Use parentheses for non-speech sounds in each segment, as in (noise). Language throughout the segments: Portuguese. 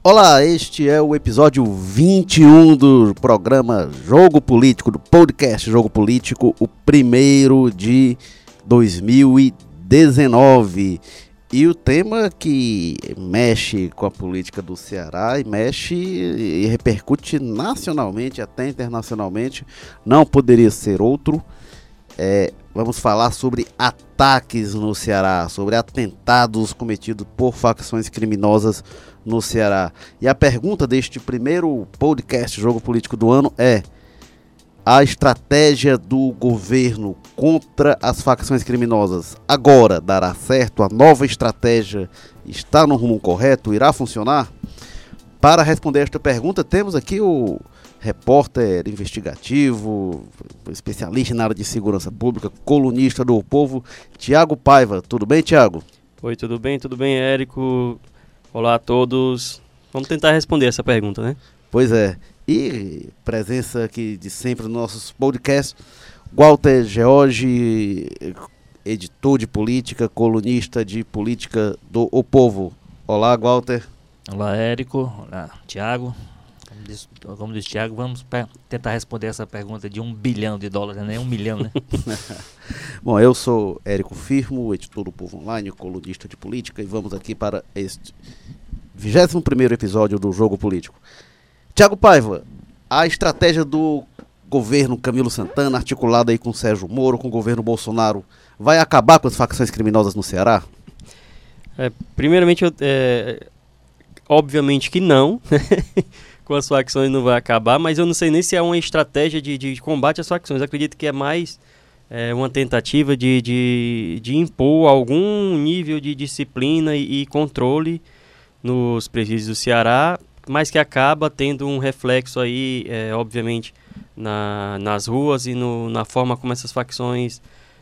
Olá, este é o episódio 21 do programa Jogo Político, do podcast Jogo Político, o primeiro de 2019. E o tema que mexe com a política do Ceará e mexe e repercute nacionalmente, até internacionalmente, não poderia ser outro. É, vamos falar sobre ataques no Ceará, sobre atentados cometidos por facções criminosas no Ceará. E a pergunta deste primeiro podcast Jogo Político do ano é: a estratégia do governo contra as facções criminosas agora dará certo? A nova estratégia está no rumo correto? Irá funcionar? Para responder esta pergunta, temos aqui o repórter investigativo, especialista na área de segurança pública, colunista do Povo, Tiago Paiva. Tudo bem, Tiago? Oi, tudo bem? Tudo bem, Érico? Olá a todos. Vamos tentar responder essa pergunta, né? Pois é. E presença aqui de sempre nos nossos podcasts, Walter George, editor de política, colunista de política do O Povo. Olá, Walter. Olá, Érico. Olá, Tiago. Como diz, como diz Tiago, vamos tentar responder essa pergunta de um bilhão de dólares, né? Um milhão, né? (laughs) Bom, eu sou Érico Firmo, editor do Povo Online, colunista de política, e vamos aqui para este 21 primeiro episódio do Jogo Político. Tiago Paiva, a estratégia do governo Camilo Santana, articulada aí com Sérgio Moro, com o governo Bolsonaro, vai acabar com as facções criminosas no Ceará? É, primeiramente, eu, é, obviamente que não. Com as facções não vai acabar, mas eu não sei nem se é uma estratégia de, de combate às facções. Acredito que é mais é, uma tentativa de, de, de, impor algum nível de disciplina e, e controle nos presídios do Ceará mas que acaba tendo um reflexo aí, é, obviamente, na, nas ruas e no, na forma como essas facções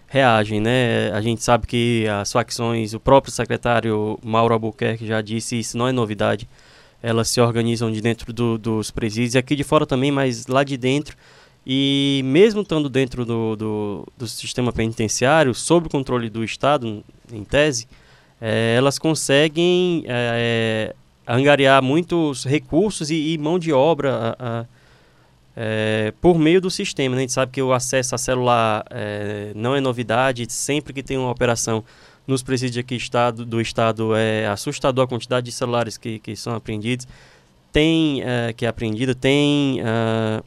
reagem, né? A gente sabe que as facções, o próprio secretário Mauro Albuquerque já disse, isso não é novidade, elas se organizam de dentro do, dos presídios, e aqui de fora também, mas lá de dentro, e mesmo estando dentro do, do, do sistema penitenciário, sob o controle do Estado, em tese, é, elas conseguem é, angariar muitos recursos e, e mão de obra a, a, é, por meio do sistema. Né? A gente sabe que o acesso a celular é, não é novidade, sempre que tem uma operação nos presídios aqui estado, do estado é assustador a quantidade de celulares que, que são apreendidos. Tem, é, que é apreendida, tem uh,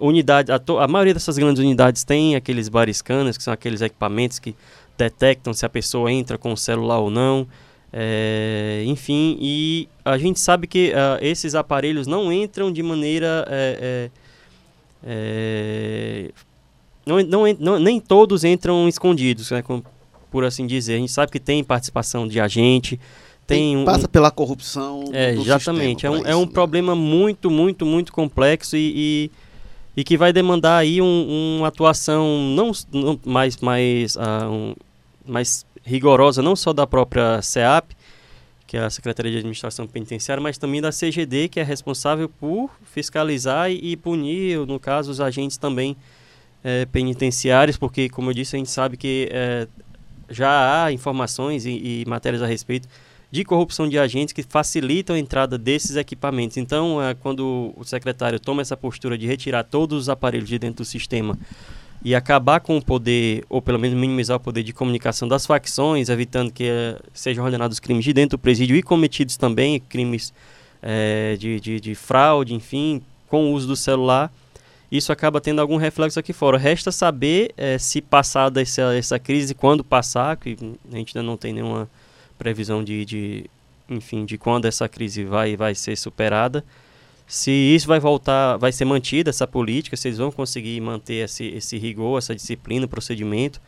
unidade, a, a, maioria dessas grandes unidades tem aqueles bar scanners, que são aqueles equipamentos que detectam se a pessoa entra com o celular ou não. É, enfim, e a gente sabe que uh, esses aparelhos não entram de maneira. É, é, não, não, não, nem todos entram escondidos, né, como, por assim dizer. A gente sabe que tem participação de agente. Tem, um, passa pela corrupção. É, exatamente. É um, é um né? problema muito, muito, muito complexo e, e, e que vai demandar aí um, uma atuação não, não mais, mais, uh, mais rigorosa não só da própria CEAP, que é a Secretaria de Administração Penitenciária, mas também da CGD, que é responsável por fiscalizar e, punir, no caso, os agentes também é, penitenciários, porque, como eu disse, a gente sabe que é, já há informações e, e, matérias a respeito de corrupção de agentes que facilitam a entrada desses equipamentos. Então, é, quando o secretário toma essa postura de retirar todos os aparelhos de dentro do sistema e acabar com o poder, ou pelo menos minimizar o poder de comunicação das facções, evitando que uh, sejam ordenados crimes de dentro do presídio e cometidos também crimes uh, de, de, de, fraude, enfim, com o uso do celular, isso acaba tendo algum reflexo aqui fora. Resta saber uh, se passada essa, essa crise, quando passar, que a gente ainda não tem nenhuma previsão de, de enfim, de quando essa crise vai, vai ser superada, se isso vai voltar, vai ser mantida essa política, se eles vão conseguir manter esse, esse rigor, essa disciplina, procedimento,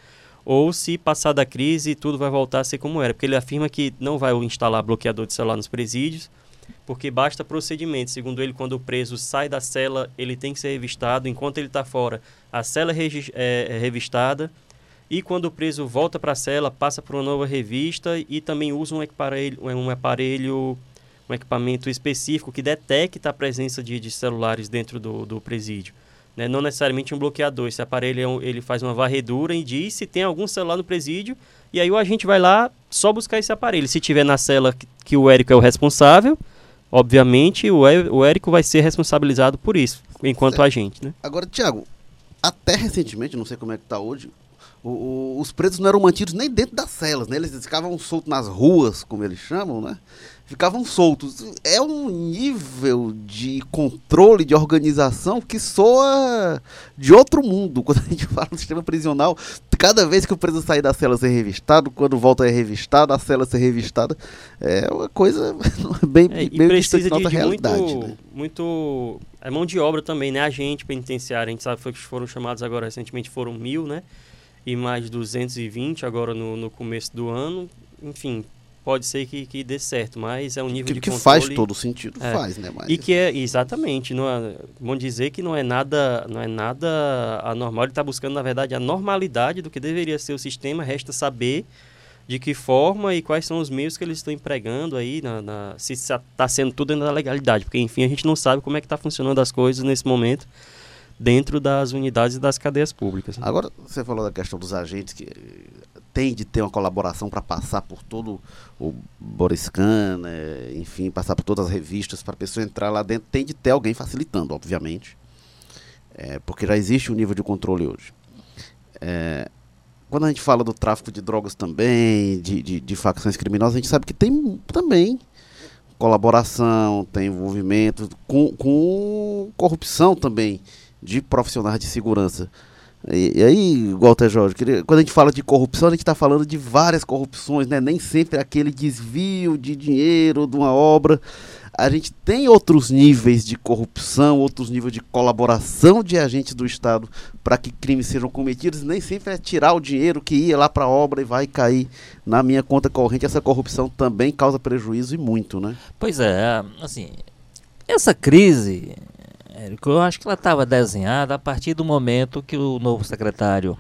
ou se passar da crise tudo vai voltar a ser como era. Porque ele afirma que não vai instalar bloqueador de celular nos presídios, porque basta procedimento. Segundo ele, quando o preso sai da cela, ele tem que ser revistado. Enquanto ele está fora, a cela é, é revistada. E quando o preso volta para a cela, passa por uma nova revista e também usa um aparelho, um aparelho um equipamento específico que detecta a presença de, de celulares dentro do, do presídio. Né? Não necessariamente um bloqueador. Esse aparelho é ele faz uma varredura e diz se tem algum celular no presídio. E aí o agente vai lá só buscar esse aparelho. Se tiver na cela que, que o Érico é o responsável, obviamente o, o Érico vai ser responsabilizado por isso, enquanto certo. agente. Né? Agora, Tiago, até recentemente, não sei como é que está hoje, o, o, os presos não eram mantidos nem dentro das celas, né? Eles ficavam soltos nas ruas, como eles chamam, né? Ficavam soltos. É um nível de controle, de organização que soa de outro mundo. (laughs) Quando a gente fala no sistema prisional, cada vez que o preso sair da cela ser revistado, quando volta é revistado, a cela ser revistada, é uma coisa (laughs) bem, é, bem precisa de, de realidade. Muito, né? muito, é mão de obra também, né? Agente penitenciário, a gente sabe que foram chamados agora recentemente, foram mil, né? e mais 220 agora no, no começo do ano. Enfim, pode ser que, que dê certo, mas é um nível que, de que controle... faz todo sentido, é, faz, né? Mas... E que é, exatamente, não é, vamos dizer que não é nada, não é nada anormal, ele está buscando, na verdade, a normalidade do que deveria ser o sistema, resta saber de que forma e quais são os meios que eles estão empregando aí, na, na se está sendo tudo dentro da legalidade, porque, enfim, a gente não sabe como é que está funcionando as coisas nesse momento, dentro das unidades das cadeias públicas. Né? Agora, você falou da questão dos agentes que tem de ter uma colaboração para passar por todo o Boriscan, né? enfim, passar por todas as revistas para a pessoa entrar lá dentro, tem de ter alguém facilitando, obviamente, é, porque já existe um nível de controle hoje. É, quando a gente fala do tráfico de drogas também, de, de, de facções criminosas, a gente sabe que tem também colaboração, tem envolvimento com, com corrupção também de profissionais de segurança. E, e aí, Walter Jorge, quando a gente fala de corrupção, a gente está falando de várias corrupções, né? nem sempre aquele desvio de dinheiro de uma obra. A gente tem outros níveis de corrupção, outros níveis de colaboração de agentes do Estado para que crimes sejam cometidos. Nem sempre é tirar o dinheiro que ia lá para a obra e vai cair na minha conta corrente. Essa corrupção também causa prejuízo e muito, né? Pois é, assim, essa crise Érico, eu acho que ela estava desenhada a partir do momento que o novo secretário,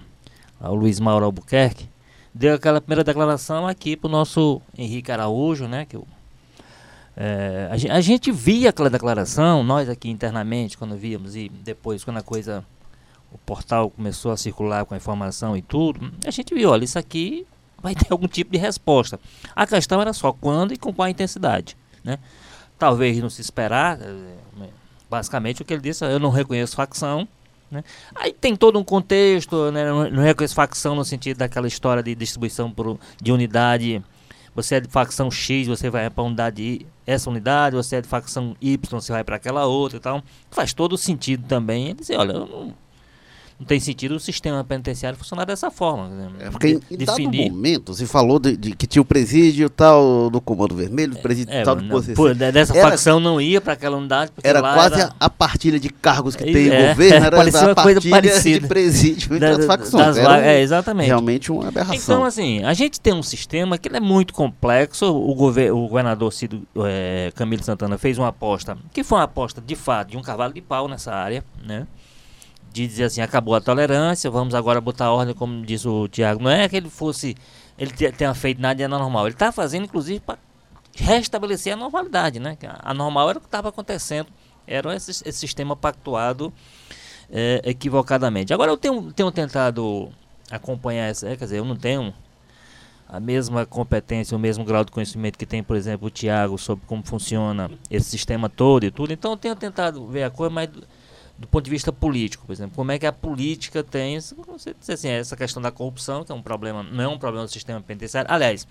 o Luiz Mauro Albuquerque, deu aquela primeira declaração aqui para o nosso Henrique Araújo, né? Que é, a, a, gente via aquela declaração, nós aqui internamente, quando víamos, e depois quando a coisa, o portal começou a circular com a informação e tudo, a gente viu, olha, isso aqui vai ter algum tipo de resposta. A questão era só quando e com qual intensidade, né? Talvez não se esperar, Basicamente o que ele disse, eu não reconheço facção. Né? Aí tem todo um contexto, né? não, não reconheço facção no sentido daquela história de distribuição por, de unidade. Você é de facção X, você vai para unidade essa unidade, você é de facção Y, você vai para aquela outra e tal. Faz todo sentido também. Ele dizer, olha, eu não, não tem sentido o sistema penitenciário funcionar dessa forma. Né? É porque de, em definir... dado momento se falou de, de, que tinha o presídio tal do Comando Vermelho, o presídio é, tal do não, por, Dessa era, facção não ia para aquela unidade. Era quase era... A, partilha de cargos que é, tem é, o governo, (laughs) era parecia uma coisa parecida. de presídio entre as facções. Das, é, exatamente. Realmente uma aberração. Então, assim, a gente tem um sistema que é muito complexo. O, gover o governador Cido, é, Camilo Santana fez uma aposta, que foi uma aposta de fato de um cavalo de pau nessa área, né? De dizer assim, acabou a tolerância, vamos agora botar ordem, como diz o Tiago. Não é que ele fosse, ele tenha feito nada de anormal. Ele está fazendo, inclusive, para restabelecer a normalidade, né? A normal era o que estava acontecendo, era esse, esse sistema pactuado é, equivocadamente. Agora eu tenho, tenho tentado acompanhar essa, é, quer dizer, eu não tenho a mesma competência, o mesmo grau de conhecimento que tem, por exemplo, o Tiago sobre como funciona esse sistema todo e tudo. Então eu tenho tentado ver a coisa, mas do ponto de vista político, por exemplo, como é que a política tem, você diz assim, essa questão da corrupção, que é um problema, não é um problema do sistema penitenciário. Aliás,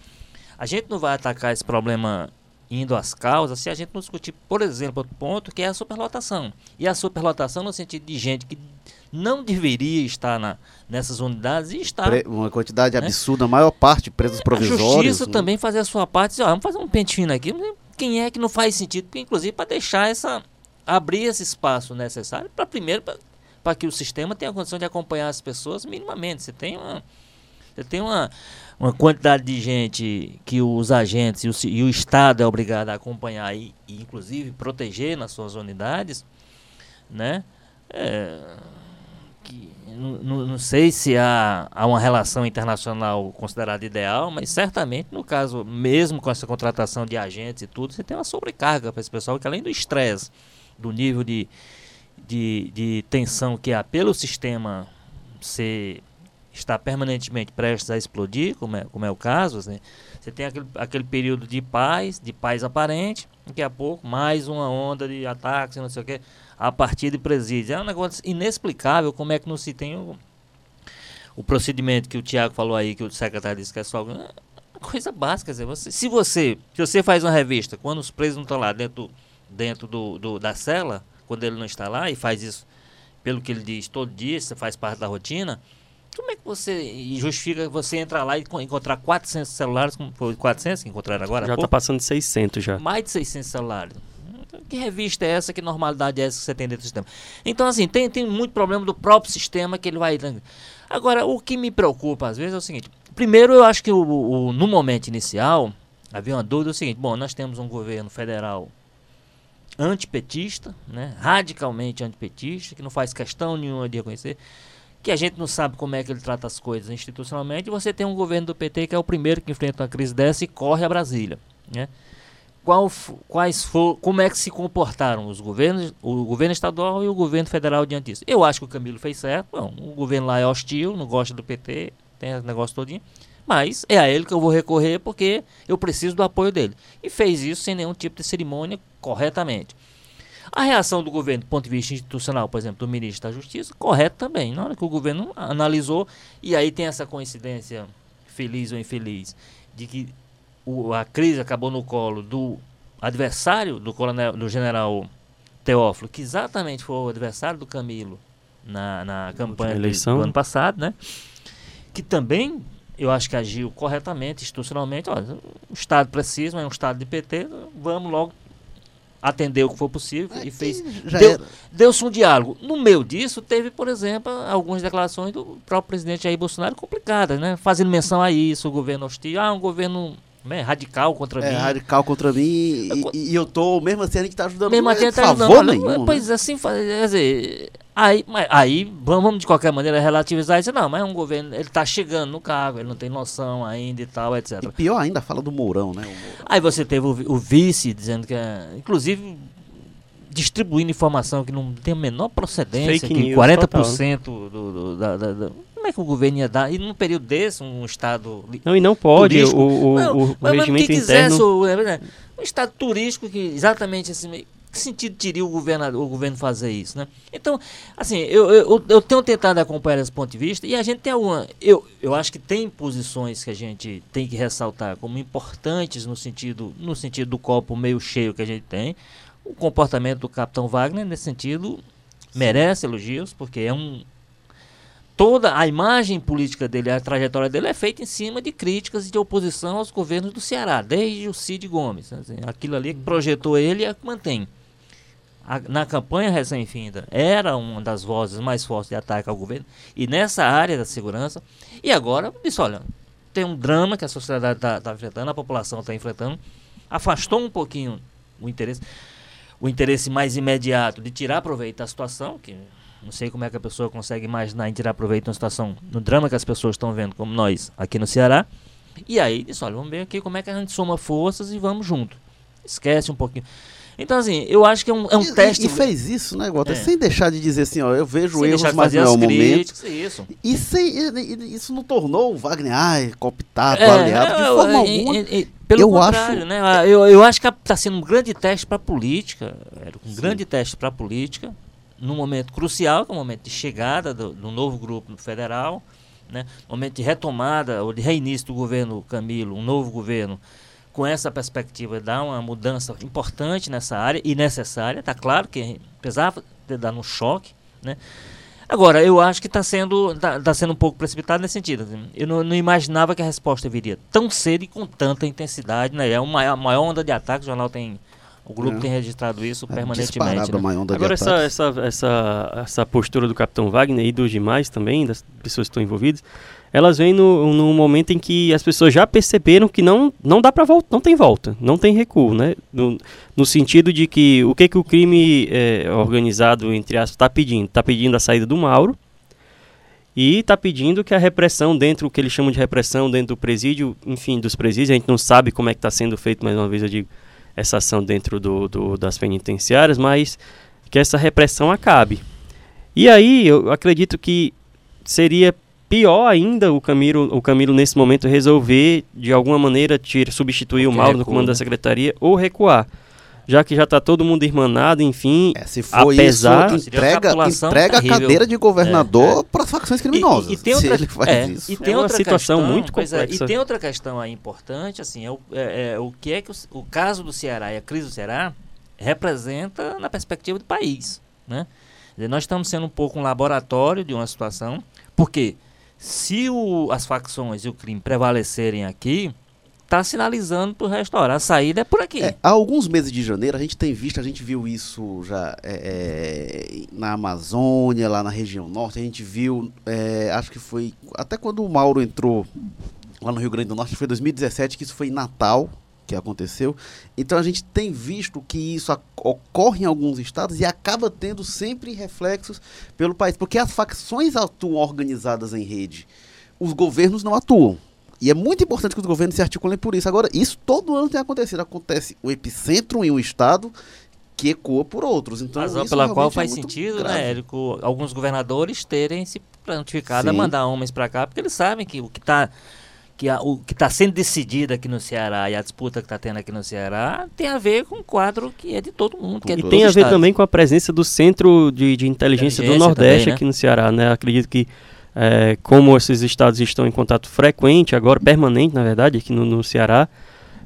a gente não vai atacar esse problema indo às causas se a gente não discutir, por exemplo, outro ponto, que é a superlotação. E a superlotação no sentido de gente que não deveria estar na, nessas unidades e está. uma quantidade né? absurda, a maior parte presos provisórios. A justiça né? também fazer a sua parte, dizer, ó, vamos fazer um pente fino aqui, quem é que não faz sentido, inclusive para deixar essa abrir esse espaço necessário para primeiro para que o sistema tenha condição de acompanhar as pessoas minimamente. Você tem uma você tem uma, uma quantidade de gente que os agentes e o, e o Estado é obrigado a acompanhar e, e inclusive proteger nas suas unidades, né? É, que, não, não sei se há, há uma relação internacional considerada ideal, mas certamente no caso, mesmo com essa contratação de agentes e tudo, você tem uma sobrecarga para esse pessoal que além do estresse do nível de, de, de tensão que há pelo sistema ser está permanentemente prestes a explodir, como é, como é o caso, assim, você tem aquele, aquele período de paz, de paz aparente, daqui a pouco mais uma onda de ataques, não sei o que, a partir de presídios. É um negócio inexplicável como é que não se tem o, o procedimento que o Tiago falou aí, que o secretário disse que é só é coisa básica. Você, se você se você faz uma revista, quando os presos não estão lá dentro, dentro do, do, da cela, quando ele não está lá, e faz isso pelo que ele diz todo dia, isso faz parte da rotina, como é que você justifica você entrar lá e encontrar 400 celulares, como foi 400 que encontraram agora? Já está passando de 600 já. Mais de 600 celulares. Que revista é essa? Que normalidade é essa que você tem dentro do sistema? Então, assim, tem, tem muito problema do próprio sistema que ele vai... Agora, o que me preocupa às vezes é o seguinte. Primeiro, eu acho que o, o no momento inicial, havia uma dúvida é o seguinte. Bom, nós temos um governo federal antipetista, né, radicalmente antipetista, que não faz questão nenhuma de reconhecer que a gente não sabe como é que ele trata as coisas institucionalmente, e você tem um governo do PT que é o primeiro que enfrenta uma crise dessa e corre a Brasília. Né? Qual, quais for, como é que se comportaram os governos, o governo estadual e o governo federal diante disso? Eu acho que o Camilo fez certo. Bom, o governo lá é hostil, não gosta do PT, tem esse negócio todinho. Mas é a ele que eu vou recorrer porque eu preciso do apoio dele. E fez isso sem nenhum tipo de cerimônia, corretamente. A reação do governo do ponto de vista institucional, por exemplo, do ministro da Justiça, correto também. Na hora que o governo analisou, e aí tem essa coincidência, feliz ou infeliz, de que o, a crise acabou no colo do adversário do, coronel, do general Teófilo, que exatamente foi o adversário do Camilo na, na campanha eleição. do ano passado, né? Que também eu acho que agiu corretamente, institucionalmente. Olha, o Estado precisa, mas é um Estado de PT, vamos logo atendeu o que for possível é, e fez. Deu-se um diálogo. No meio disso, teve, por exemplo, algumas declarações do próprio presidente Jair Bolsonaro complicadas, né? Fazendo menção a isso, o governo hostil, ah, um governo né, radical contra é, mim. radical contra mim e, e, e, eu tô, mesmo assim, a gente tá ajudando. Mesmo assim, a gente tá ajudando. Nenhum, pois né? assim, quer dizer, Aí, mas, aí vamos de qualquer maneira relativizar isso. Não, mas é um governo, ele está chegando no cargo, ele não tem noção ainda e tal, etc. E pior ainda, fala do Mourão, né? Mourão. Aí você teve o, o, vice dizendo que, é, inclusive, distribuindo informação que não tem a menor procedência, Fake que news, 40% total, né? do, do, da, da, da, como é que o governo ia dar? E num período desse, um Estado. Não, e não pode. Turístico, o, o, não, o, o regimento que interno. Quisesse, o, um Estado turístico que exatamente assim, que sentido teria o, governador, o governo fazer isso, né? Então, assim, eu, eu, eu tenho tentado acompanhar esse ponto de vista e a gente tem alguma... Eu, eu acho que tem posições que a gente tem que ressaltar como importantes no sentido, no sentido do copo meio cheio que a gente tem. O comportamento do capitão Wagner, nesse sentido, merece elogios, porque é um... Toda a imagem política dele, a trajetória dele é feita em cima de críticas e de oposição aos governos do Ceará, desde o Cid Gomes. Assim, aquilo ali que projetou ele é que mantém a, na campanha recém-finda, era uma das vozes mais fortes de ataque ao governo, e nessa área da segurança, e agora disse, olha, tem um drama que a sociedade está tá enfrentando, a população está enfrentando, afastou um pouquinho o interesse, o interesse mais imediato de tirar proveito da situação, que não sei como é que a pessoa consegue imaginar em tirar proveito de uma situação, no drama que as pessoas estão vendo, como nós aqui no Ceará, e aí disse, olha, vamos ver aqui como é que a gente soma forças e vamos junto. Esquece um pouquinho. Então, assim, eu acho que é um, é um e, teste. E fez isso, né, Walter? É. Sem deixar de dizer assim, ó, eu vejo sem erros, mas não é o momento. Isso. E sem, isso não tornou o Wagner, ai, cooptado, é, aliado, de forma alguma. pelo eu contrário, acho... né? Eu, eu acho que está sendo um grande teste para a política, um Sim. grande teste para a política, num momento crucial, que é o momento de chegada do, do novo grupo federal, né? momento de retomada ou de reinício do governo Camilo, um novo governo com essa perspectiva dá uma mudança importante nessa área e necessária. Está claro que precisava ter dado um choque, né? Agora, eu acho que está sendo, tá, tá, sendo um pouco precipitado nesse sentido. Assim. Eu não, não, imaginava que a resposta viria tão cedo e com tanta intensidade. Né? É uma a maior onda de ataque, o jornal tem. O grupo é. tem registrado isso é permanentemente. Né? Agora, essa, essa, essa, essa postura do Capitão Wagner e dos demais também, das pessoas que estão envolvidas, elas vêm no, no momento em que as pessoas já perceberam que não, não dá para volta, não tem volta, não tem recuo, né? No, no sentido de que o que, que o crime é, organizado, entre aspas, está pedindo? Está pedindo a saída do Mauro e está pedindo que a repressão dentro, o que eles chamam de repressão dentro do presídio, enfim, dos presídios, a gente não sabe como é que está sendo feito, mais uma vez eu digo, essa ação dentro do, do, das penitenciárias, mas que essa repressão acabe. E aí eu acredito que seria pior ainda o Camilo, o Camilo nesse momento resolver de alguma maneira tira, substituir Porque o Mauro no comando da né? secretaria ou recuar já que já está todo mundo irmanado, enfim. É, se for apesar, isso, entrega, entrega a cadeira de governador é, é. para facções criminosas. E, e, tem outra, é, e tem é outra situação questão, muito é, complexa. e tem outra questão aí importante, assim, é o, é, o que é que o, o, caso do Ceará e a crise do Ceará representa na perspectiva do país, né? Nós estamos sendo um pouco um laboratório de uma situação, porque se o, as facções e o crime prevalecerem aqui, está sinalizando para o restaurante. A saída é por aqui. É, há alguns meses de janeiro a gente tem visto, a gente viu isso já é, é na Amazônia, lá na região norte, a gente viu, é, acho que foi até quando o Mauro entrou lá no Rio Grande do Norte, foi 2017, que isso foi em Natal, que aconteceu. Então a gente tem visto que isso ocorre em alguns estados e acaba tendo sempre reflexos pelo país, porque as facções atuam organizadas em rede, os governos não atuam. E é muito importante que os governos se articulem por isso. Agora, isso todo ano tem acontecido. Acontece o epicentro em um estado que ecoa por outros. Então, Razão pela qual é faz sentido, né, grave. né, Érico, alguns governadores terem se prontificado a mandar homens para cá, porque eles sabem que o que está que a, o que está sendo decidido aqui no Ceará e a disputa que está tendo aqui no Ceará tem a ver com um quadro que é de todo mundo. Que é e tem a ver também com a presença do Centro de, de Inteligência, Inteligência do Nordeste também, né? aqui no Ceará. Né? Acredito que é, como esses estados estão em contato frequente, agora permanente, na verdade, aqui no, no Ceará,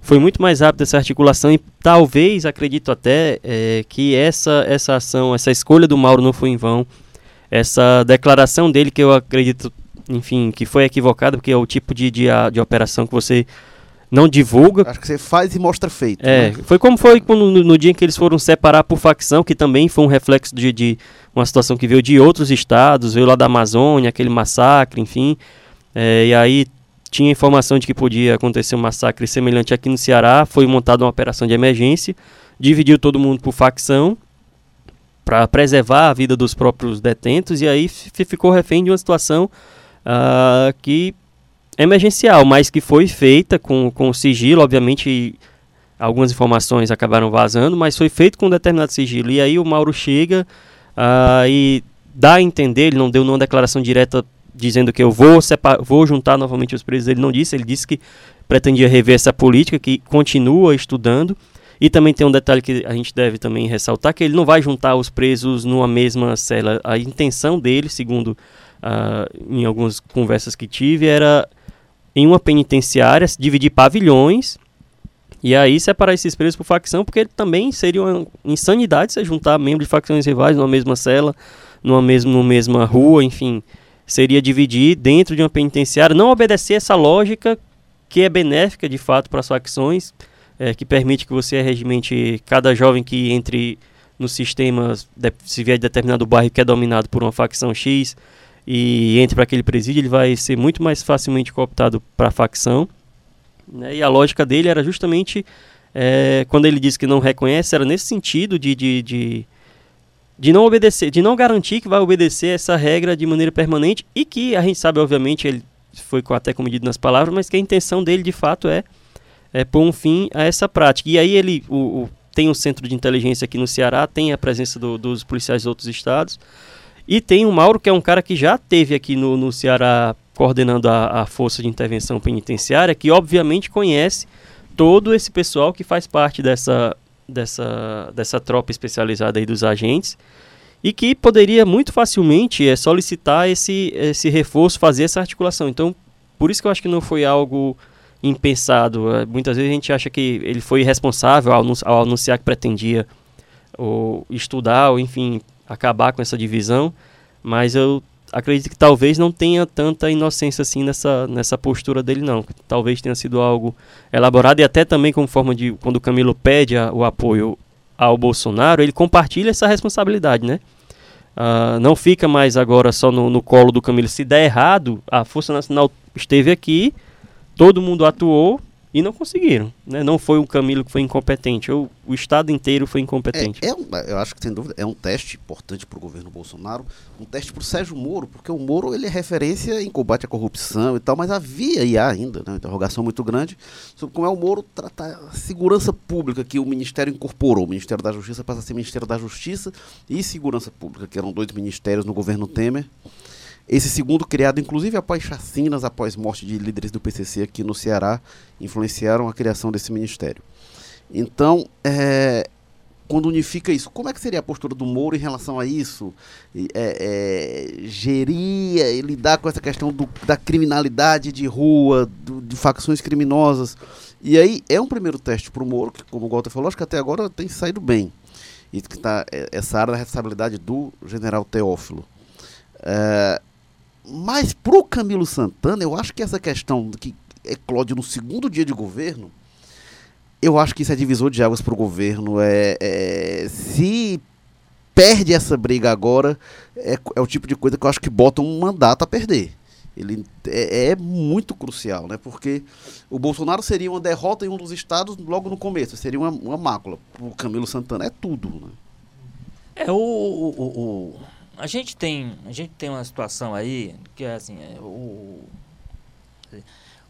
foi muito mais rápida essa articulação e talvez, acredito até, é, que essa, essa ação, essa escolha do Mauro não foi em vão. Essa declaração dele, que eu acredito, enfim, que foi equivocada, porque é o tipo de, de, de operação que você não divulga. Acho que você faz e mostra feito. É, né? foi como foi no, no, dia em que eles foram separar por facção, que também foi um reflexo de, de uma situação que veio de outros estados, veio lá da Amazônia, aquele massacre, enfim. É, e aí tinha informação de que podia acontecer um massacre semelhante aqui no Ceará, foi montada uma operação de emergência, dividiu todo mundo por facção para preservar a vida dos próprios detentos e aí ficou refém de uma situação uh, que emergencial, mas que foi feita com, com sigilo, obviamente algumas informações acabaram vazando, mas foi feito com um determinado sigilo. E aí o Mauro chega uh, e dá a entender, ele não deu nenhuma declaração direta dizendo que eu vou, vou juntar novamente os presos, ele não disse, ele disse que pretendia rever essa política, que continua estudando. E também tem um detalhe que a gente deve também ressaltar, que ele não vai juntar os presos numa mesma cela. A intenção dele, segundo uh, em algumas conversas que tive, era em uma penitenciária dividir pavilhões e aí separar esses presos por facção, porque também seria uma insanidade você juntar membros de facções rivais numa mesma cela, numa mesma, numa mesma rua, enfim. Seria dividir dentro de uma penitenciária, não obedecer essa lógica que é benéfica de fato para as facções, é, que permite que você regimente cada jovem que entre no sistema, se vier de determinado bairro que é dominado por uma facção X e entre para aquele presídio, ele vai ser muito mais facilmente cooptado para a facção. Né? E a lógica dele era justamente, é, quando ele disse que não reconhece, era nesse sentido de, de, de, de, não obedecer, de não garantir que vai obedecer essa regra de maneira permanente e que a gente sabe, obviamente, ele foi até comedido nas palavras, mas que a intenção dele de fato é, é pôr um fim a essa prática. E aí ele o, o, tem um centro de inteligência aqui no Ceará, tem a presença do, dos policiais de outros estados. E tem o Mauro, que é um cara que já teve aqui no, no Ceará coordenando a, a Força de Intervenção Penitenciária, que obviamente conhece todo esse pessoal que faz parte dessa, dessa, dessa tropa especializada aí dos agentes e que poderia muito facilmente é, solicitar esse, esse reforço, fazer essa articulação. Então, por isso que eu acho que não foi algo impensado. É, muitas vezes a gente acha que ele foi responsável ao, ao anunciar que pretendia ou estudar, ou enfim, acabar com essa divisão, mas eu acredito que talvez não tenha tanta inocência assim nessa, nessa postura dele, não. Talvez tenha sido algo elaborado e até também como forma de, quando o Camilo pede a, o apoio ao Bolsonaro, ele compartilha essa responsabilidade, né? Uh, não fica mais agora só no, no colo do Camilo. Se der errado, a Força Nacional esteve aqui, todo mundo atuou, e não conseguiram. Né? Não foi o Camilo que foi incompetente, o, Estado inteiro foi incompetente. É, é eu acho que, sem dúvida, é um teste importante para o governo Bolsonaro, um teste para o Sérgio Moro, porque o Moro ele é referência em combate à corrupção e tal, mas havia e há ainda né, uma interrogação muito grande sobre como é o Moro tratar a segurança pública que o Ministério incorporou. O Ministério da Justiça passa a ser Ministério da Justiça e Segurança Pública, que eram dois ministérios no governo Temer. Esse segundo criado, inclusive após chacinas, após morte de líderes do PCC aqui no Ceará, influenciaram a criação desse ministério. Então, é, quando unifica isso, como é que seria a postura do Moro em relação a isso? É, é, gerir, lidar com essa questão do, da criminalidade de rua, do, de facções criminosas. E aí é um primeiro teste para o Moro, que, como o Walter falou, acho que até agora tem saído bem. E que tá, é, essa área da responsabilidade do general Teófilo. É, mas para o Camilo Santana, eu acho que essa questão que eclode no segundo dia de governo, eu acho que isso é divisor de águas para o governo. É, é, se perde essa briga agora, é, é, o tipo de coisa que eu acho que bota um mandato a perder. Ele é, é, muito crucial, né? Porque o Bolsonaro seria uma derrota em um dos estados logo no começo, seria uma, uma mácula. O Camilo Santana é tudo, né? É o, o, o a gente tem a gente tem uma situação aí que é assim é, o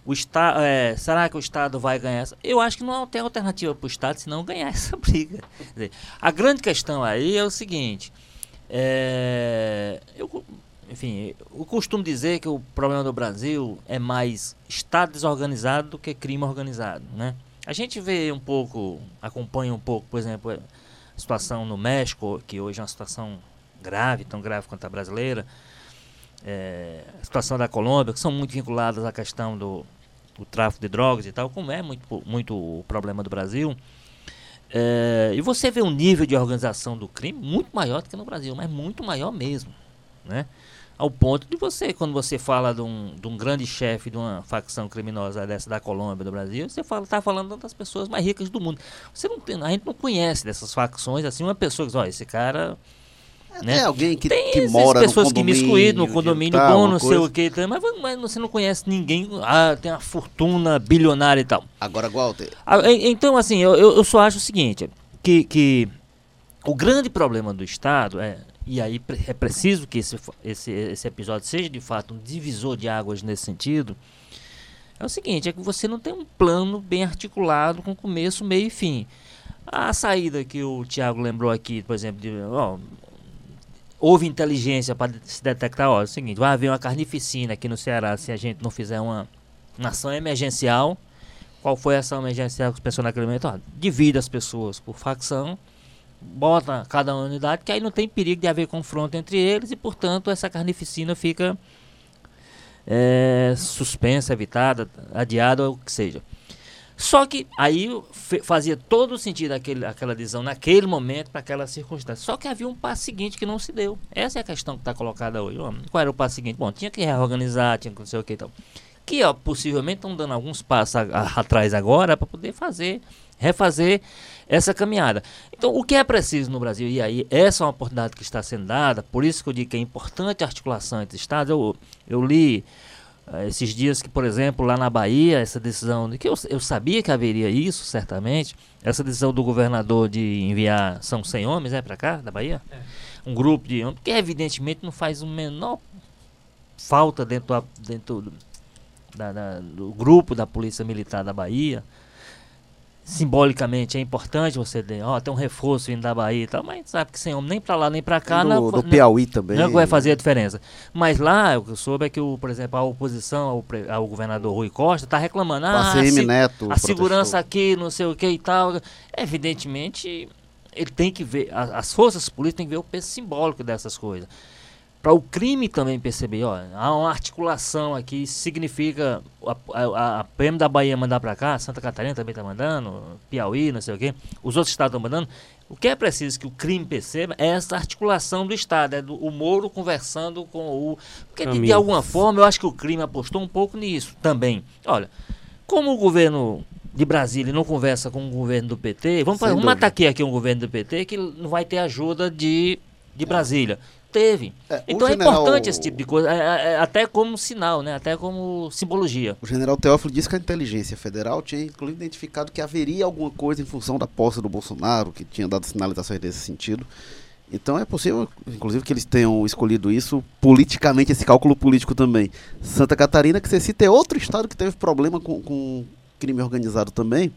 o estado é, será que o estado vai ganhar essa? eu acho que não tem alternativa para o estado senão ganhar (laughs) essa briga dizer, a grande questão aí é o seguinte é, eu, enfim eu costumo dizer que o problema do Brasil é mais estado desorganizado do que crime organizado né a gente vê um pouco acompanha um pouco por exemplo a situação no México que hoje é uma situação grave, tão grave quanto a brasileira, é, a situação da Colômbia, que são muito vinculadas à questão do, do tráfico de drogas e tal, como é muito, muito o problema do Brasil. É, e você vê um nível de organização do crime muito maior do que no Brasil, mas muito maior mesmo, né? Ao ponto de você, quando você fala de um, de um grande chefe de uma facção criminosa dessa da Colômbia, do Brasil, você fala, tá falando das pessoas mais ricas do mundo. Você não tem, a gente não conhece dessas facções, assim, uma pessoa que diz, ó, esse cara né? É alguém que, tem que mora pessoas no que me excluíram no condomínio tal, bom, não sei o que, mas, mas você não conhece ninguém, ah, tem uma fortuna bilionária e tal. Agora, Walter. Ah, então, assim, eu, eu só acho o seguinte, que, que o grande problema do Estado é, e aí é preciso que esse, esse, esse episódio seja de fato um divisor de águas nesse sentido, é o seguinte, é que você não tem um plano bem articulado com começo, meio e fim. A saída que o Tiago lembrou aqui, por exemplo, de, ó, houve inteligência para se detectar, ó, é o seguinte, vai haver uma carnificina aqui no Ceará se a gente não fizer uma, uma ação emergencial. Qual foi a ação emergencial que pensou naquele momento? Divide as pessoas por facção, bota cada unidade, que aí não tem perigo de haver confronto entre eles e, portanto, essa carnificina fica é, suspensa, evitada, adiada, ou o que seja. Só que aí fazia todo sentido aquele, aquela adesão naquele momento, para aquela circunstância. Só que havia um passo seguinte que não se deu. Essa é a questão que está colocada hoje. Qual era o passo seguinte? Bom, tinha que reorganizar, tinha que não sei o que e tal. Que ó, possivelmente estão dando alguns passos a, a, atrás agora para poder fazer, refazer essa caminhada. Então, o que é preciso no Brasil? E aí, essa é uma oportunidade que está sendo dada, por isso que eu digo que é importante a articulação entre Estados. Eu, eu li esses dias que, por exemplo, lá na Bahia, essa decisão, que eu, eu sabia que haveria isso, certamente, essa decisão do governador de enviar, são 100 homens, é, para cá, da Bahia? É. Um grupo de homens, que evidentemente não faz o menor falta dentro, dentro do, da, da, do grupo da Polícia Militar da Bahia, simbolicamente é importante você ter, ó, tem um reforço vindo da Bahia e tal, mas sabe que sem homem nem para lá nem para cá do, não, do Piauí também. Não vai fazer a diferença. Mas lá o que eu soube é que o, por exemplo, a oposição ao, ao governador Rui Costa está reclamando, ah, a, se, Neto a segurança aqui, não sei o que e tal. Evidentemente, ele tem que ver, as forças políticas têm que ver o peso simbólico dessas coisas para o crime também perceber, ó, há uma articulação aqui, significa a, a, a PM da Bahia mandar para cá, Santa Catarina também está mandando, Piauí, não sei o quê, os outros estados estão mandando. O que é preciso que o crime perceba é essa articulação do Estado, é do, o Moro conversando com o. Porque de, de, alguma forma eu acho que o crime apostou um pouco nisso também. Olha, como o governo de Brasília não conversa com o governo do PT, vamos, fazer, vamos atacar aqui um governo do PT que não vai ter ajuda de, de Brasília teve. É, então é importante esse tipo de coisa, é, é, é, até como sinal, né? até como simbologia. O general Teófilo disse que a inteligência federal tinha inclusive identificado que haveria alguma coisa em função da posse do Bolsonaro, que tinha dado sinalizações nesse sentido. Então é possível, inclusive, que eles tenham escolhido isso politicamente, esse cálculo político também. Santa Catarina, que você cita, é outro estado que teve problema com, com crime organizado também.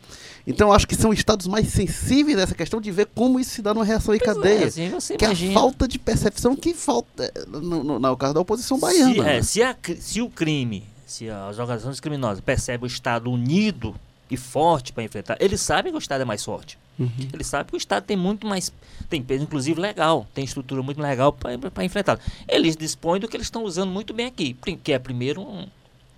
Então, acho que são estados mais sensíveis dessa questão de ver como isso se dá numa reação em é, cadeia. assim, você que é a imagina. falta de percepção que falta no, no, no caso da oposição baiana. Se, é, né? se, a se o crime, se as organizações criminosas percebem o Estado unido e forte para enfrentar, eles sabem que o Estado é mais forte. Uhum. Eles sabem que o Estado tem muito mais, tem peso inclusive legal, tem estrutura muito legal para enfrentar. Eles dispõem do que eles estão usando muito bem aqui, que é primeiro um-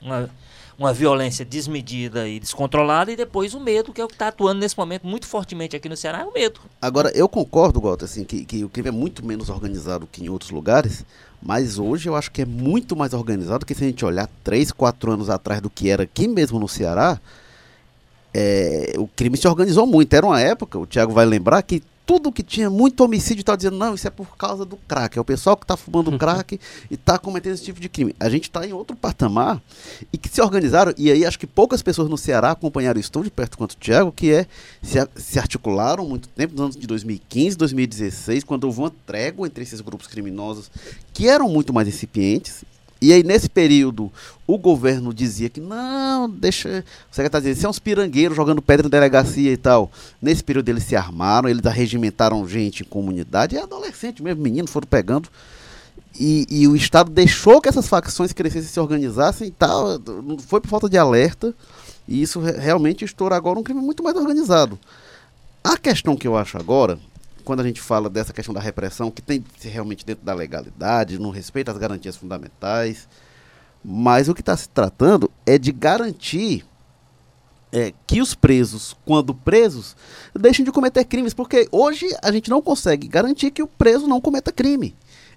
uma, uma violência desmedida e descontrolada e depois o medo, que é o que está atuando nesse momento muito fortemente aqui no Ceará, é o medo. Agora, eu concordo, Walter, assim, que, que o crime é muito menos organizado que em outros lugares, mas hoje eu acho que é muito mais organizado que se a gente olhar 3, 4 anos atrás do que era aqui mesmo no Ceará, é, o crime se organizou muito. Era uma época, o Thiago vai lembrar, que tudo que tinha muito homicídio estava dizendo, não, isso é por causa do crack. É o pessoal que está fumando (laughs) crack e está cometendo esse tipo de crime. A gente está em outro patamar e que se organizaram, e aí acho que poucas pessoas no Ceará acompanharam isso tão de perto quanto o Thiago, que é se, se articularam muito tempo, nos anos de 2015, 2016, quando houve uma trégua entre esses grupos criminosos que eram muito mais incipientes. E aí, nesse período, o governo dizia que não, deixa. O secretário dizia, são uns pirangueiros jogando pedra na delegacia e tal. Nesse período, eles se armaram, eles arregimentaram gente em comunidade, e adolescente mesmo, meninos foram pegando. E, e o Estado deixou que essas facções crescessem se organizassem e tal. Não foi por falta de alerta. E isso re- realmente estoura agora um crime muito mais organizado. A questão que eu acho agora, quando a gente fala dessa questão da repressão, que tem ser realmente dentro da legalidade, no respeito às garantias fundamentais, mas o que está se tratando é de garantir é, que os presos, quando presos, deixem de cometer crimes, porque hoje a gente não consegue garantir que o preso não cometa crime.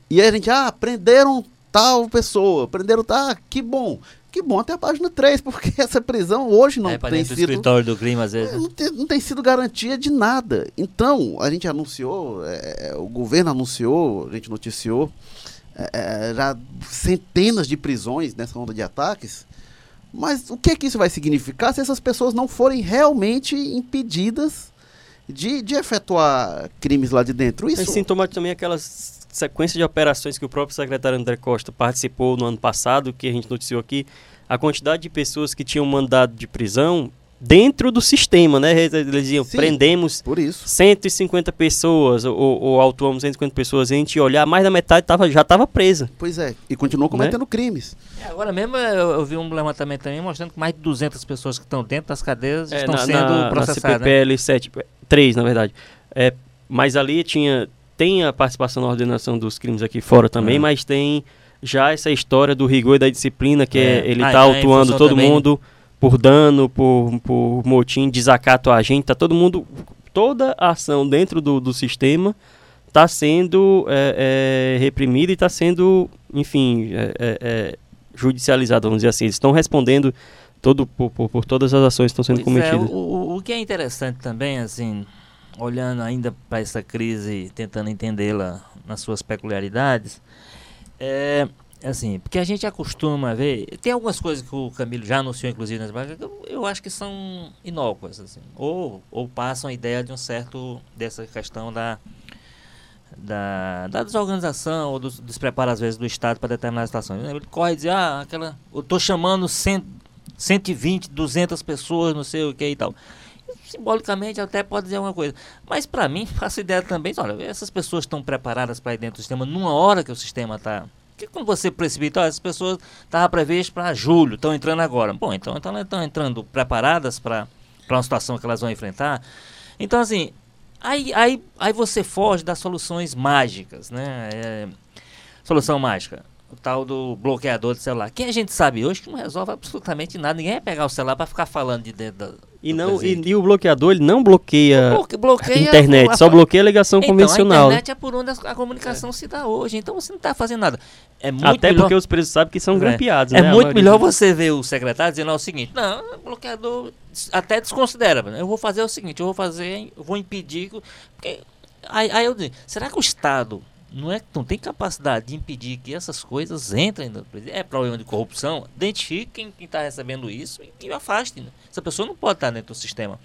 E aí a gente, ah, prenderam tal pessoa, prenderam, tá, que bom. Que bom até a página 3, porque (laughs) essa prisão hoje não é tem sido escritório do crime, às vezes. né? não tem, não tem sido garantia de nada. Então, a gente anunciou, é, o governo anunciou, a gente noticiou é, é, já centenas de prisões nessa onda de ataques. Mas o que, é que isso vai significar se essas pessoas não forem realmente impedidas de, de efetuar crimes lá de dentro? É Isso sintomático também aquelas sequência de operações que o próprio secretário André Costa participou no ano passado, que a gente noticiou aqui, a quantidade de pessoas que tinham mandado de prisão dentro do sistema, né? Eles diziam, Sim. prendemos por isso. 150 pessoas, ou, ou autuamos 150 pessoas, a gente ia olhar, mais da metade tava, já estava presa. Pois é, e continuam cometendo crimes. É, agora mesmo eu, eu vi um levantamento também mostrando que mais de 200 pessoas que estão dentro das cadeias É, estão na, sendo na, processadas. Na né? CPPL 7, 3, na verdade. É, mas ali tinha, tem a participação na ordenação dos crimes aqui fora também, É. mas tem já essa história do rigor e da disciplina, que é, É. ele Ah, tá então autuando todo também- mundo por dano, por, por motim, desacato a gente, tá todo mundo, toda ação dentro do, do sistema está sendo é, é, reprimida e está sendo, enfim, é, é, é, judicializada, vamos dizer assim. Eles estão respondendo todo, por, por, por todas as ações que estão sendo Pois é, cometidas. o, o- o que é interessante também, assim, olhando ainda para essa crise, tentando entendê-la nas suas peculiaridades, é assim, porque a gente acostuma ver, tem algumas coisas que o Camilo já anunciou, inclusive, nas bancas, que eu, acho que são inócuas, assim, ou, ou passam a ideia de um certo, dessa questão da, da, da desorganização ou do despreparo, às vezes, do Estado para determinadas situações. Ele corre e diz, ah, aquela, eu estou chamando 100, 120, 200 pessoas, não sei o que e tal. Simbolicamente até pode dizer alguma coisa. Mas para mim, (laughs) faço ideia também, olha, essas pessoas estão preparadas para ir dentro do sistema numa hora que o sistema está. Porque quando você precipita, olha, essas pessoas estavam previstas para julho, estão entrando agora. Bom, então, então elas estão entrando preparadas para uma situação que elas vão enfrentar. Então, assim, aí, aí, aí você foge das soluções mágicas, né? É, solução mágica. O tal do bloqueador de celular. Quem a gente sabe hoje que não resolve absolutamente nada. Ninguém vai pegar o celular para ficar falando de dentro da. E, não, e, e o bloqueador ele não bloqueia Bloque- bloqueia internet, a- só bloqueia a ligação então, convencional. A né? internet é por onde a, a comunicação se dá hoje. Então você não está fazendo nada. É muito Até melhor, porque os presos sabem que são É. grampeados. é né? A muito melhor você ver o secretário dizendo ó, o seguinte: não, o bloqueador até desconsidera. né? Eu vou fazer o seguinte: eu vou fazer, eu vou impedir. que- Porque, aí, aí eu digo: será que o Estado não, é, não tem capacidade de impedir que essas coisas entrem no presídio? É problema de corrupção? Identifique quem está recebendo isso e, e afaste. né? Essa pessoa não pode estar dentro do sistema.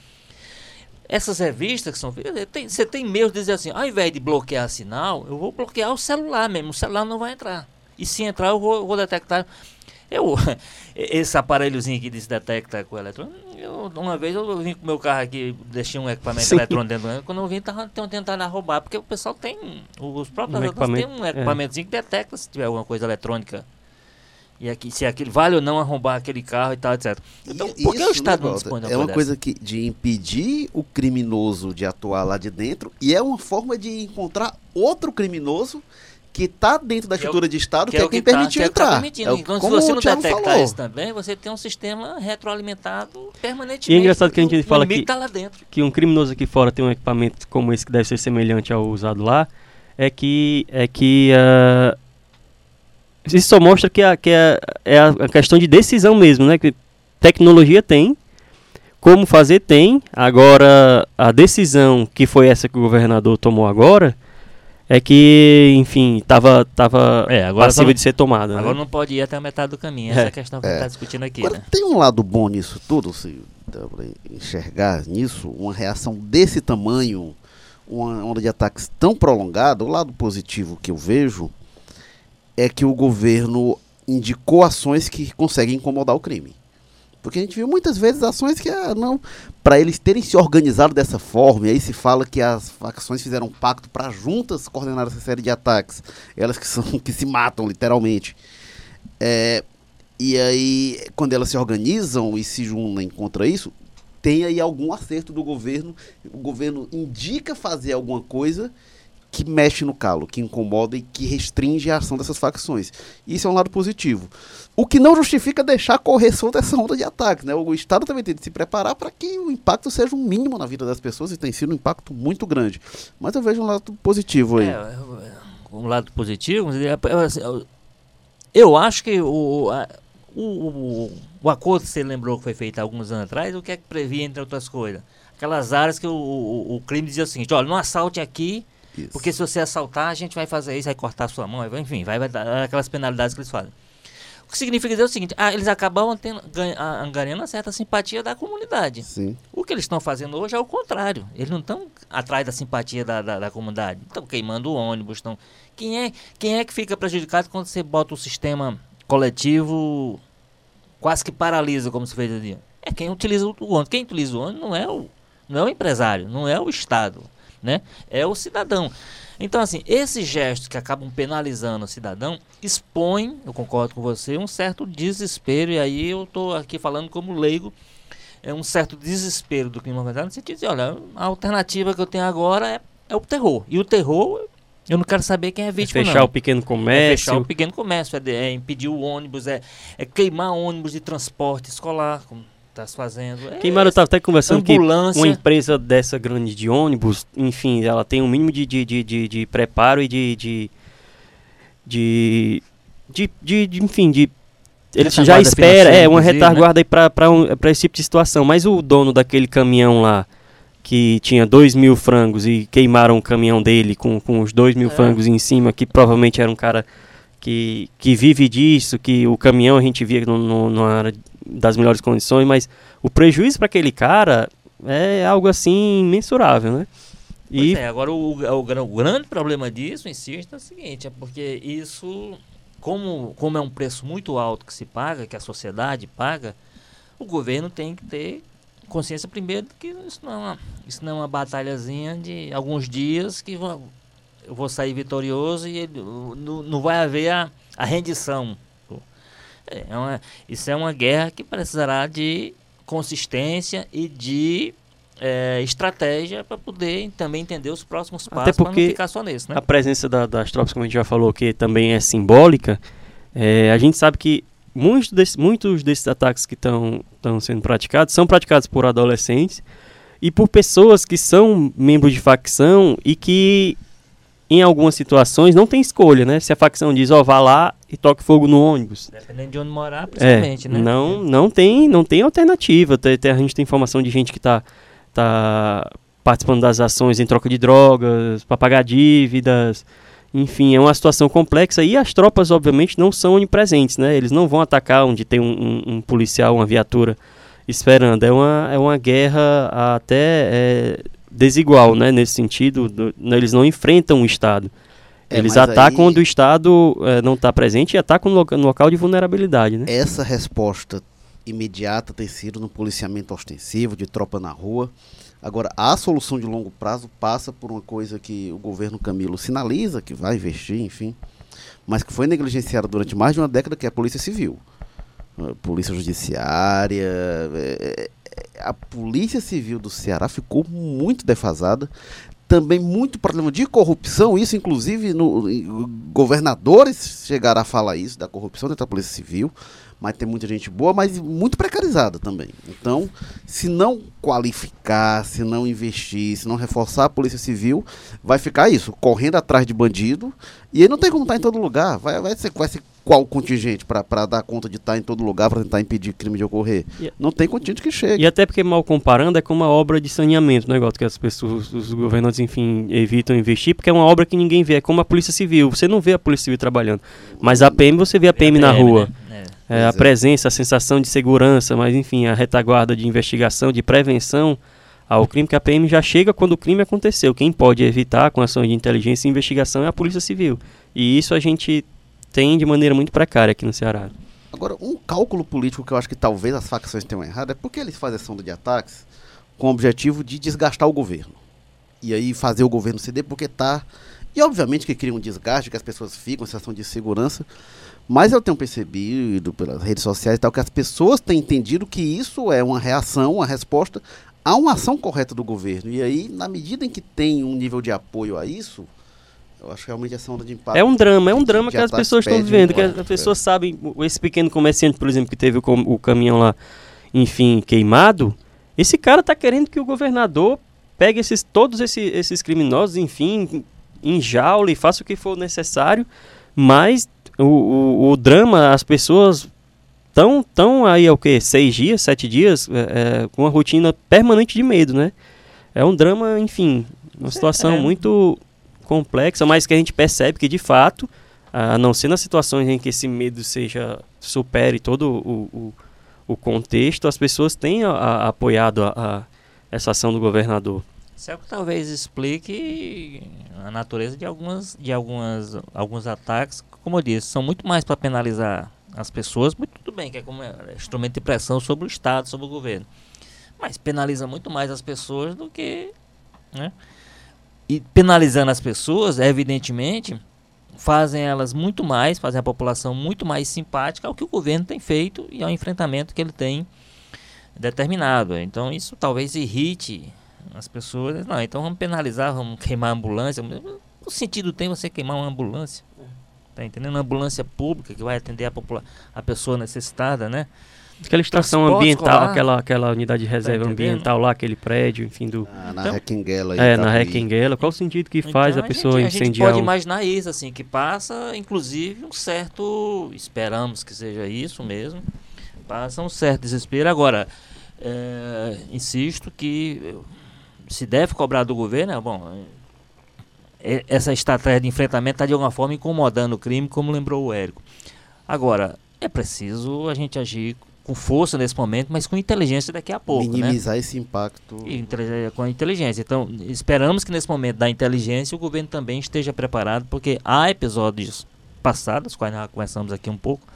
Essas revistas que são feitas, tem- você tem medo de dizer assim, ao invés de bloquear sinal, eu vou bloquear o celular mesmo, o celular não vai entrar. E se entrar, eu vou, eu vou detectar. Eu, (laughs) esse aparelhozinho que disse detecta com eletrônico, eu, uma vez eu vim com meu carro aqui, deixei um equipamento Sim. eletrônico dentro do quando eu vim, tava tentando roubar, porque o pessoal tem, os próprios um têm um é. equipamentozinho é. que detecta se tiver alguma coisa eletrônica. E aqui, se aquele vale ou não arrombar aquele carro e tal, etc. Então, e, por que o Estado não dispõe É uma coisa que, de impedir o criminoso de atuar lá de dentro e é uma forma de encontrar outro criminoso que está dentro da é estrutura de Estado, que, é, que é quem tá, permitiu que tá entrar. Tá é então, se você não detectar falou. isso também, você tem um sistema retroalimentado permanentemente. E é engraçado que a gente fala que, tá que um criminoso aqui fora tem um equipamento como esse que deve ser semelhante ao usado lá, é que, é que uh, isso só mostra que, a, que a, é a questão de decisão mesmo, né? Que tecnologia tem, como fazer tem, agora a decisão que foi essa que o governador tomou agora é que, enfim, estava tava é, agora passível de ser tomada. Agora né? não pode ir até a metade do caminho. Essa é, é a questão que é. a gente está discutindo aqui. Agora, né? Tem um lado bom nisso tudo, se enxergar nisso, uma reação desse tamanho, uma onda de ataques tão prolongada, o lado positivo que eu vejo é que o governo indicou ações que conseguem incomodar o crime. Porque a gente viu muitas vezes ações que ah, não para eles terem se organizado dessa forma, e aí se fala que as facções fizeram um pacto para juntas coordenar essa série de ataques, elas que são (laughs) que se matam literalmente. É, e aí quando elas se organizam e se juntem contra isso, tem aí algum acerto do governo, o governo indica fazer alguma coisa que mexe no calo, que incomoda e que restringe a ação dessas facções. Isso é um lado positivo. O que não justifica deixar correr solta essa onda de ataque. Né? O Estado também tem de se preparar para que o impacto seja um mínimo na vida das pessoas e tem sido um impacto muito grande. Mas eu vejo um lado positivo aí. É, um lado positivo, assim, eu acho que o, o, o, o acordo que você lembrou que foi feito alguns anos atrás, o que é que previa, entre outras coisas? Aquelas áreas que o, o, o crime dizia o seguinte, olha, não assalte aqui, isso. Porque se você assaltar, a gente vai fazer isso, vai cortar a sua mão, enfim, vai, vai dar aquelas penalidades que eles fazem. O que significa dizer o seguinte, ah, eles acabam tendo, ganhando uma certa simpatia da comunidade. Sim. O que eles estão fazendo hoje é o contrário. Eles não estão atrás da simpatia da, da, da comunidade. Estão queimando o ônibus. Estão... Quem, é, quem é que fica prejudicado quando você bota o sistema coletivo quase que paralisa, como se fez ali? É quem utiliza o ônibus. Quem utiliza o ônibus não é o, não é o empresário, não é o Estado né? É o cidadão. Então, assim, esses gestos que acabam penalizando o cidadão expõem, eu concordo com você, um certo desespero, e aí eu estou aqui falando como leigo, é um certo desespero do clima organizado, no sentido de, olha, a alternativa que eu tenho agora é, é o terror. E o terror, eu não quero saber quem é vítima. É fechar não. o pequeno comércio. É fechar o pequeno comércio, é, é impedir o ônibus, é, é queimar ônibus de transporte escolar, como está fazendo. É Queimaram, eu estava até conversando ambulância. que uma empresa dessa grande de ônibus, enfim, ela tem um mínimo de, de, de, de, de preparo e de de, de, de, de, de, enfim, de ele já espera, é, uma retaguarda né? para um, esse tipo de situação. Mas o dono daquele caminhão lá, que tinha dois mil frangos e queimaram o caminhão dele com, com os dois mil é. frangos em cima, que provavelmente era um cara que, que vive disso, que o caminhão a gente via no, no, numa área das melhores condições, mas o prejuízo para aquele cara é algo assim mensurável, né? E é, agora o, o, o, grande problema disso, insisto, é o seguinte, é porque isso, como, como é um preço muito alto que se paga, que a sociedade paga, o governo tem que ter consciência primeiro de que isso não é uma, isso não é uma batalhazinha de alguns dias que eu vou sair vitorioso e ele, não, não vai haver a, a rendição é uma, isso é uma guerra que precisará de consistência e de é, estratégia para poder também entender os próximos passos porque não ficar só nisso, né? A presença da, das tropas, como a gente já falou, que também é simbólica, é, a gente sabe que muitos, desse, muitos desses ataques que estão sendo praticados são praticados por adolescentes e por pessoas que são membros de facção e que em algumas situações não tem escolha, né? Se a facção diz, ó, oh, vá lá e toque fogo no ônibus. Dependendo de onde morar, principalmente, é, né? Não, não, tem, não tem alternativa. a gente tem informação de gente que está tá participando das ações em troca de drogas, para pagar dívidas. Enfim, é uma situação complexa e as tropas, obviamente, não são onipresentes, né? Eles não vão atacar onde tem um, um, um policial, uma viatura esperando. É uma, é uma guerra até é, desigual, né? Nesse sentido, do, eles não enfrentam o Estado. É, Eles atacam aí, onde o Estado é, não está presente e atacam no, no, local de vulnerabilidade. Né? Essa resposta imediata tem sido no policiamento ostensivo, de tropa na rua. Agora, a solução de longo prazo passa por uma coisa que o governo Camilo sinaliza que vai investir, enfim, mas que foi negligenciada durante mais de uma década, que é a Polícia Civil. A Polícia Judiciária. É, é, a Polícia Civil do Ceará ficou muito defasada também muito problema de corrupção, isso inclusive no, governadores chegaram a falar isso, da corrupção dentro da Polícia Civil, mas tem muita gente boa, mas muito precarizada também. Então, se não qualificar, se não investir, se não reforçar a Polícia Civil, vai ficar isso, correndo atrás de bandido, e aí não tem como estar em todo lugar, vai, vai, ser, vai ser qual contingente para dar conta de estar em todo lugar para tentar impedir crime de ocorrer? E, não tem contingente que chegue. E até porque, mal comparando, é como uma obra de saneamento, negócio que as pessoas, os governantes, enfim, evitam investir, porque é uma obra que ninguém vê, é como a Polícia Civil. Você não vê a Polícia Civil trabalhando, mas a PM você vê a PM, na rua. Né? É. É, a presença, a sensação de segurança, mas enfim, a retaguarda de investigação, de prevenção ao crime, que a PM já chega quando o crime aconteceu. Quem pode evitar com ações de inteligência e investigação é a Polícia Civil. E isso a gente tem de maneira muito precária aqui no Ceará. Agora, um cálculo político que eu acho que talvez as facções tenham errado é porque eles fazem sonda de ataques com o objetivo de desgastar o governo. E aí fazer o governo ceder porque está E obviamente que cria um desgaste, que as pessoas ficam, sensação de segurança. Mas eu tenho percebido pelas redes sociais e tal que as pessoas têm entendido que isso é uma reação, uma resposta a uma ação correta do governo. E aí, na medida em que tem um nível de apoio a isso, eu acho que realmente essa onda de impacto. É um drama, é um drama que as pessoas estão vivendo, que as pessoas sabem, esse pequeno comerciante, por exemplo, que teve o, o caminhão lá, enfim, queimado, esse cara está querendo que o governador pegue esses, todos esses, esses criminosos, enfim, enjaule, faça o que for necessário, mas o, o, o drama, as pessoas estão tão aí, é o que, seis dias, sete dias, é, é, com uma rotina permanente de medo, né? É um drama, enfim, uma situação é. muito complexa, mas que a gente percebe que de fato, a não ser nas situações em que esse medo seja supere todo o, o, o contexto, as pessoas têm a, a, apoiado a, essa ação do governador. Isso é o que talvez explique a natureza de algumas de algumas alguns ataques, como eu disse, são muito mais para penalizar as pessoas, muito tudo bem, que é como é, instrumento de pressão sobre o Estado, sobre o governo. Mas penaliza muito mais as pessoas do que, né? E penalizando as pessoas, evidentemente, fazem elas muito mais, fazem a população muito mais simpática ao que o governo tem feito e ao enfrentamento que ele tem determinado. Então isso talvez irrite as pessoas. Não, então vamos penalizar, vamos queimar a ambulância. O sentido tem você queimar uma ambulância? Tá entendendo? Uma ambulância pública que vai atender a, a pessoa necessitada, né? Aquela estação ambiental, aquela, aquela unidade de reserva tá ambiental lá, aquele prédio, enfim, do... Ah, na então, Requenguela. É, na Requenguela. Qual o sentido que faz então, a pessoa a gente, incendiar? A gente pode imaginar isso, assim, que passa, inclusive, um certo... Esperamos que seja isso mesmo. Passa um certo desespero. Agora, é, insisto que se deve cobrar do governo, é bom... Essa estratégia de enfrentamento está, de alguma forma, incomodando o crime, como lembrou o Érico. Agora, é preciso a gente agir com força nesse momento, mas com inteligência daqui a pouco. Né? Minimizar né? esse impacto. com a inteligência. Então, esperamos que nesse momento da inteligência o governo também esteja preparado, porque há episódios passados, quais nós conversamos aqui um pouco,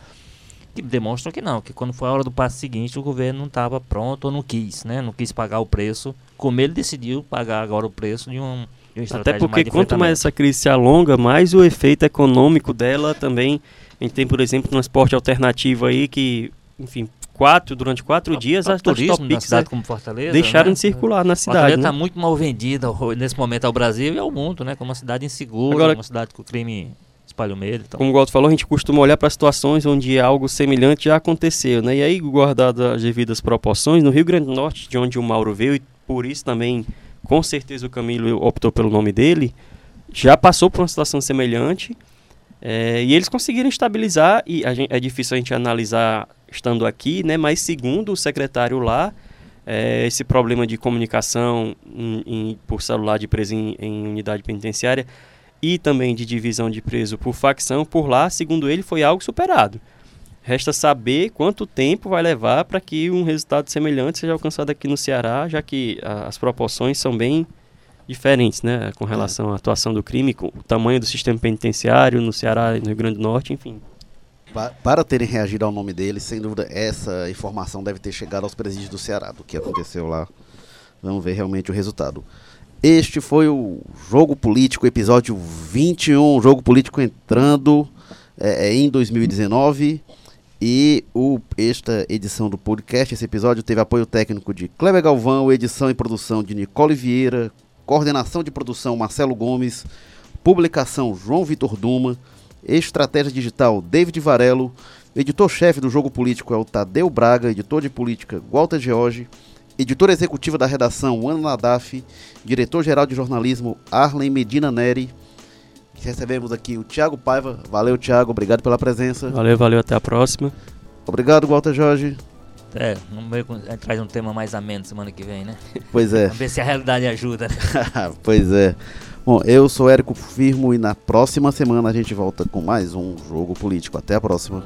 que demonstram que não, que quando foi a hora do passo seguinte o governo não estava pronto ou não quis, né? Não quis pagar o preço, como ele decidiu pagar agora o preço de um. Até porque quanto mais essa crise se alonga, mais o efeito econômico dela também. A gente tem, por exemplo, transporte alternativo aí que, enfim, quatro, durante quatro dias, as turismo na cidade como Fortaleza deixaram né? de circular na cidade. Fortaleza está né? muito mal vendida nesse momento ao Brasil e ao mundo, né? Como uma cidade insegura, Agora, uma cidade com crime espalha o medo. Então. Como o Walter falou, a gente costuma olhar para situações onde algo semelhante já aconteceu, né? E aí, guardado as devidas proporções, no Rio Grande do Norte, de onde o Mauro veio, e por isso também, com certeza, o Camilo optou pelo nome dele, já passou por uma situação semelhante. É, e eles conseguiram estabilizar, e gente, é difícil a gente analisar estando aqui, né? Mas segundo o secretário lá, é, esse problema de comunicação em, em, por celular de preso em, em, unidade penitenciária e também de divisão de preso por facção, por lá, segundo ele, foi algo superado. Resta saber quanto tempo vai levar para que um resultado semelhante seja alcançado aqui no Ceará, já que a, as proporções são bem diferentes, né, com relação à atuação do crime, com o tamanho do sistema penitenciário no Ceará e no Rio Grande do Norte, enfim. Para terem reagido ao nome dele, sem dúvida, essa informação deve ter chegado aos presídios do Ceará, do que aconteceu lá. Vamos ver realmente o resultado. Este foi o Jogo Político, episódio 21, Jogo Político entrando é, é em 2019. E o, esta edição do podcast, esse episódio, teve apoio técnico de Kleber Galvão, edição e produção de Nicole Vieira, coordenação de produção Marcelo Gomes, publicação João Vitor Duma. Estratégia Digital, David Varelo. Editor-chefe do Jogo Político é o Tadeu Braga. Editor de Política, Walter George. Editora executiva da redação, Ana Nadaf. Diretor-geral de jornalismo, Arlen Medina Neri. Recebemos aqui o Thiago Paiva. Valeu, Thiago. Obrigado pela presença. Valeu, valeu. Até a próxima. Obrigado, Walter Jorge. É, vamos ver, traz um tema mais ameno semana que vem, né? Pois é. Vamos ver se a realidade ajuda. (laughs) pois é. Bom, eu sou Érico Firmo e na próxima semana a gente volta com mais um jogo político. Até a próxima.